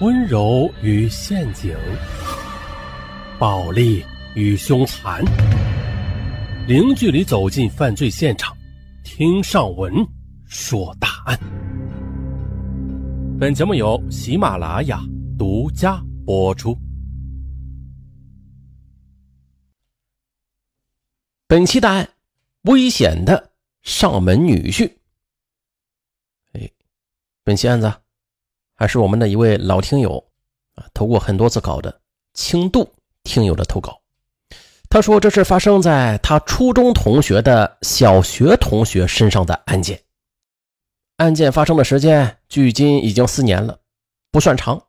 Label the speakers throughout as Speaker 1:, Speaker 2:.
Speaker 1: 温柔与陷阱，暴力与凶残，零距离走进犯罪现场，听上文说大案。本节目由喜马拉雅独家播出。
Speaker 2: 本期大案：危险的上门女婿。哎，本期案子。还是我们的一位老听友啊，投过很多次稿的轻度听友的投稿。他说这是发生在他初中同学的小学同学身上的案件。案件发生的时间距今已经四年了，不算长。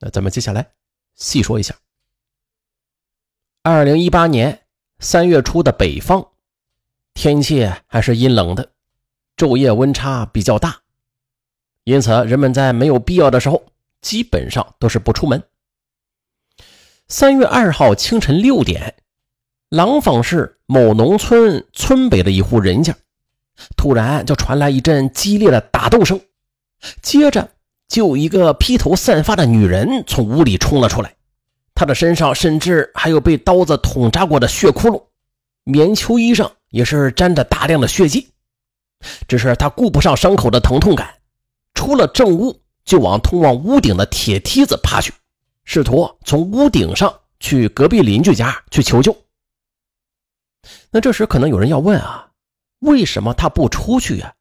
Speaker 2: 那咱们接下来细说一下。二零一八年三月初的北方，天气还是阴冷的，昼夜温差比较大。因此，人们在没有必要的时候，基本上都是不出门。三月二号清晨六点，廊坊市某农村村北的一户人家，突然就传来一阵激烈的打斗声，接着就一个披头散发的女人从屋里冲了出来，她的身上甚至还有被刀子捅扎过的血窟窿，棉秋衣上也是沾着大量的血迹，只是她顾不上伤口的疼痛感。出了正屋，就往通往屋顶的铁梯子爬去，试图从屋顶上去隔壁邻居家去求救。那这时可能有人要问啊，为什么他不出去呀？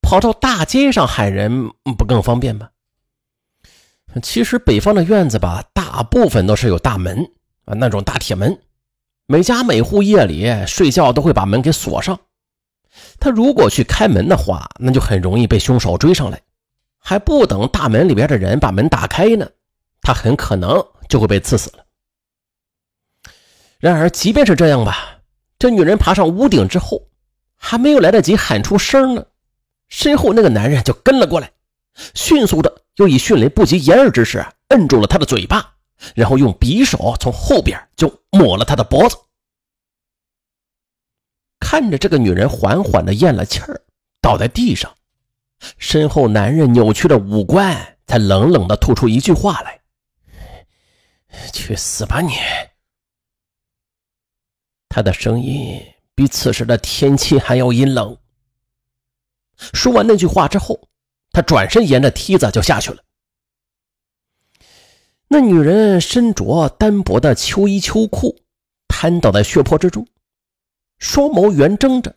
Speaker 2: 跑到大街上喊人不更方便吗？其实北方的院子吧，大部分都是有大门啊，那种大铁门，每家每户夜里睡觉都会把门给锁上。他如果去开门的话，那就很容易被凶手追上来。还不等大门里边的人把门打开呢，他很可能就会被刺死了。然而，即便是这样吧，这女人爬上屋顶之后，还没有来得及喊出声呢，身后那个男人就跟了过来，迅速的又以迅雷不及掩耳之势摁住了她的嘴巴，然后用匕首从后边就抹了他的脖子。看着这个女人缓缓的咽了气儿，倒在地上。身后男人扭曲的五官，才冷冷的吐出一句话来：“去死吧你！”他的声音比此时的天气还要阴冷。说完那句话之后，他转身沿着梯子就下去了。那女人身着单薄的秋衣秋裤，瘫倒在血泊之中，双眸圆睁着，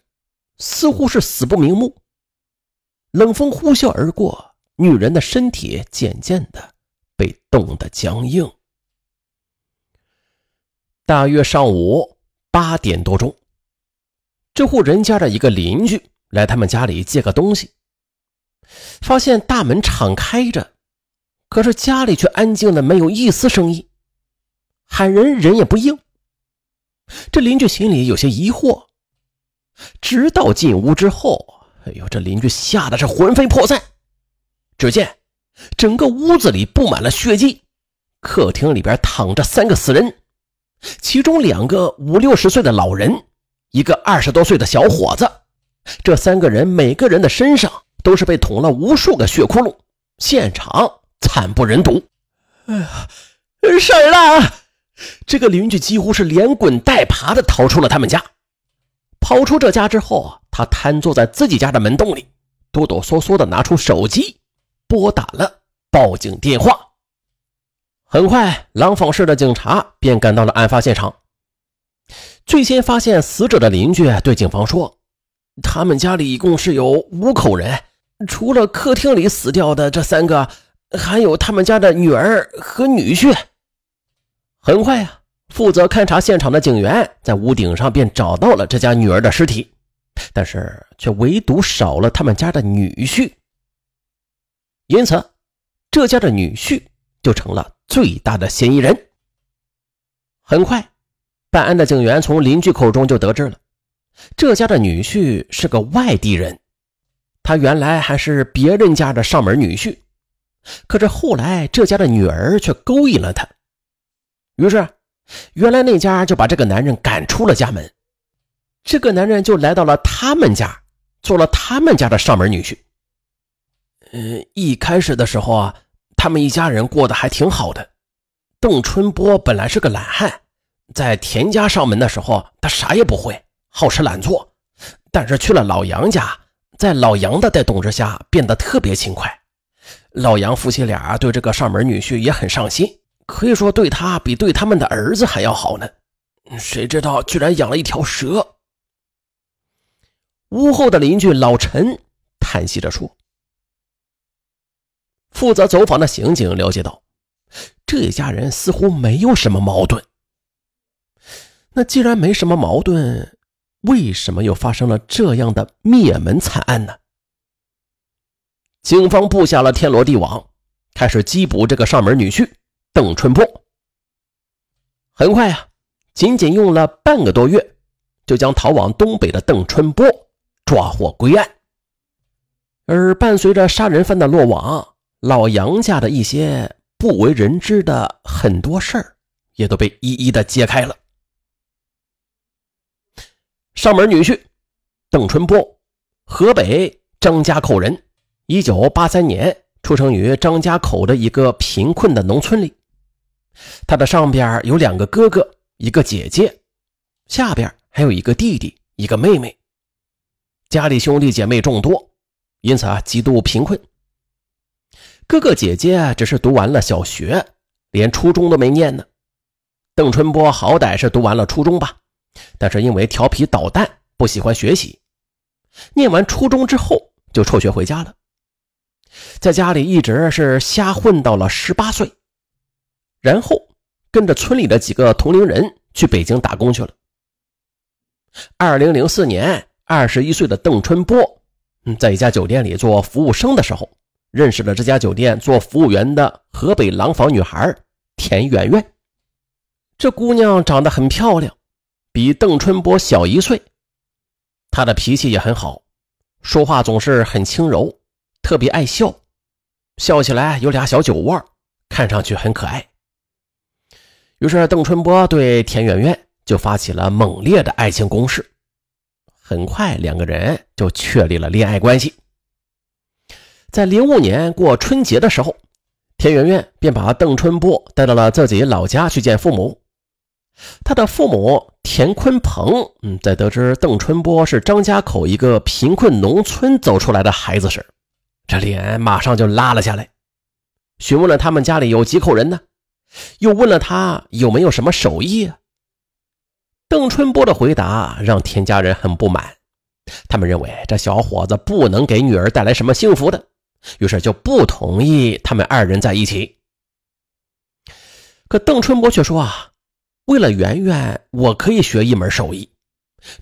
Speaker 2: 似乎是死不瞑目。冷风呼啸而过，女人的身体渐渐的被冻得僵硬。大约上午八点多钟，这户人家的一个邻居来他们家里借个东西，发现大门敞开着，可是家里却安静的没有一丝声音，喊人人也不应。这邻居心里有些疑惑，直到进屋之后。哎呦，这邻居吓得是魂飞魄散。只见整个屋子里布满了血迹，客厅里边躺着三个死人，其中两个五六十岁的老人，一个二十多岁的小伙子。这三个人每个人的身上都是被捅了无数个血窟窿，现场惨不忍睹。哎呀，婶儿了！这个邻居几乎是连滚带爬的逃出了他们家。跑出这家之后啊，他瘫坐在自己家的门洞里，哆哆嗦嗦地拿出手机，拨打了报警电话。很快，廊坊市的警察便赶到了案发现场。最先发现死者的邻居对警方说：“他们家里一共是有五口人，除了客厅里死掉的这三个，还有他们家的女儿和女婿。”很快呀。负责勘察现场的警员在屋顶上便找到了这家女儿的尸体，但是却唯独少了他们家的女婿。因此，这家的女婿就成了最大的嫌疑人。很快，办案的警员从邻居口中就得知了，这家的女婿是个外地人，他原来还是别人家的上门女婿，可是后来这家的女儿却勾引了他，于是。原来那家就把这个男人赶出了家门，这个男人就来到了他们家，做了他们家的上门女婿。嗯，一开始的时候啊，他们一家人过得还挺好的。邓春波本来是个懒汉，在田家上门的时候，他啥也不会，好吃懒做。但是去了老杨家，在老杨的带动之下，变得特别勤快。老杨夫妻俩对这个上门女婿也很上心，可以说对他比对他们的儿子还要好呢。谁知道居然养了一条蛇。屋后的邻居老陈叹息着说：“负责走访的刑警了解到。”这家人似乎没有什么矛盾。那既然没什么矛盾，为什么又发生了这样的灭门惨案呢？警方布下了天罗地网，开始缉捕这个上门女婿邓春波。很快啊，仅仅用了半个多月，就将逃往东北的邓春波抓获归案。而伴随着杀人犯的落网，老杨家的一些。不为人知的很多事儿，也都被一一的揭开了。上门女婿邓春波，河北张家口人，一九八三年出生于张家口的一个贫困的农村里。他的上边有两个哥哥，一个姐姐，下边还有一个弟弟，一个妹妹。家里兄弟姐妹众多，因此啊，极度贫困。哥哥姐姐只是读完了小学，连初中都没念呢。邓春波好歹是读完了初中吧，但是因为调皮捣蛋，不喜欢学习，念完初中之后就辍学回家了，在家里一直是瞎混到了十八岁，然后跟着村里的几个同龄人去北京打工去了。二零零四年，二十一岁的邓春波，嗯在一家酒店里做服务生的时候。认识了这家酒店做服务员的河北廊坊女孩田媛媛。这姑娘长得很漂亮，比邓春波小一岁。她的脾气也很好，说话总是很轻柔，特别爱笑，笑起来有俩小酒窝，看上去很可爱。于是邓春波对田媛媛就发起了猛烈的爱情攻势，很快两个人就确立了恋爱关系。在零五年过春节的时候，田媛媛便把邓春波带到了自己老家去见父母。他的父母田坤鹏，嗯，在得知邓春波是张家口一个贫困农村走出来的孩子时，这脸马上就拉了下来，询问了他们家里有几口人呢？又问了他有没有什么手艺？邓春波的回答让田家人很不满，他们认为这小伙子不能给女儿带来什么幸福的。于是就不同意他们二人在一起。可邓春波却说：“啊，为了圆圆，我可以学一门手艺，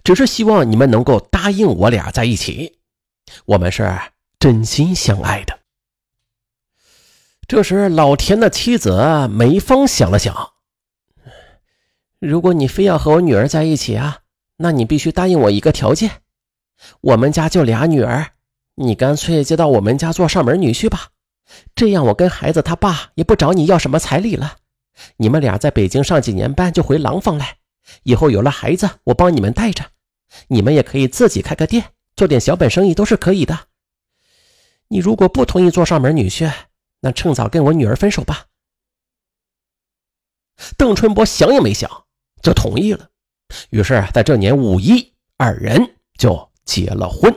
Speaker 2: 只是希望你们能够答应我俩在一起。我们是真心相爱的。”这时，老田的妻子梅芳想了想：“如果你非要和我女儿在一起啊，那你必须答应我一个条件。我们家就俩女儿。”你干脆接到我们家做上门女婿吧，这样我跟孩子他爸也不找你要什么彩礼了。你们俩在北京上几年班就回廊坊来，以后有了孩子我帮你们带着，你们也可以自己开个店，做点小本生意都是可以的。你如果不同意做上门女婿，那趁早跟我女儿分手吧。邓春波想也没想就同意了，于是在这年五一，二人就结了婚。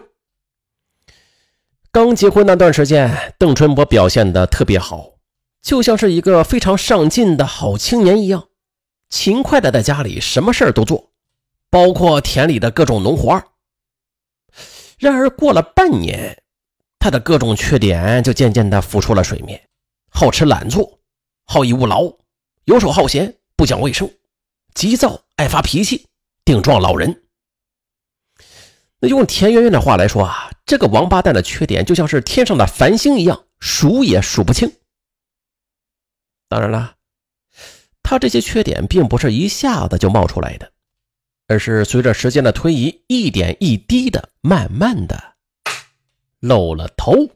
Speaker 2: 刚结婚那段时间，邓春波表现的特别好，就像是一个非常上进的好青年一样，勤快的在家里什么事都做，包括田里的各种农活。然而过了半年，他的各种缺点就渐渐的浮出了水面：好吃懒做，好逸恶劳，游手好闲，不讲卫生，急躁，爱发脾气，顶撞老人。那用田媛媛的话来说啊，这个王八蛋的缺点就像是天上的繁星一样，数也数不清。当然了，他这些缺点并不是一下子就冒出来的，而是随着时间的推移，一点一滴的，慢慢的露了头。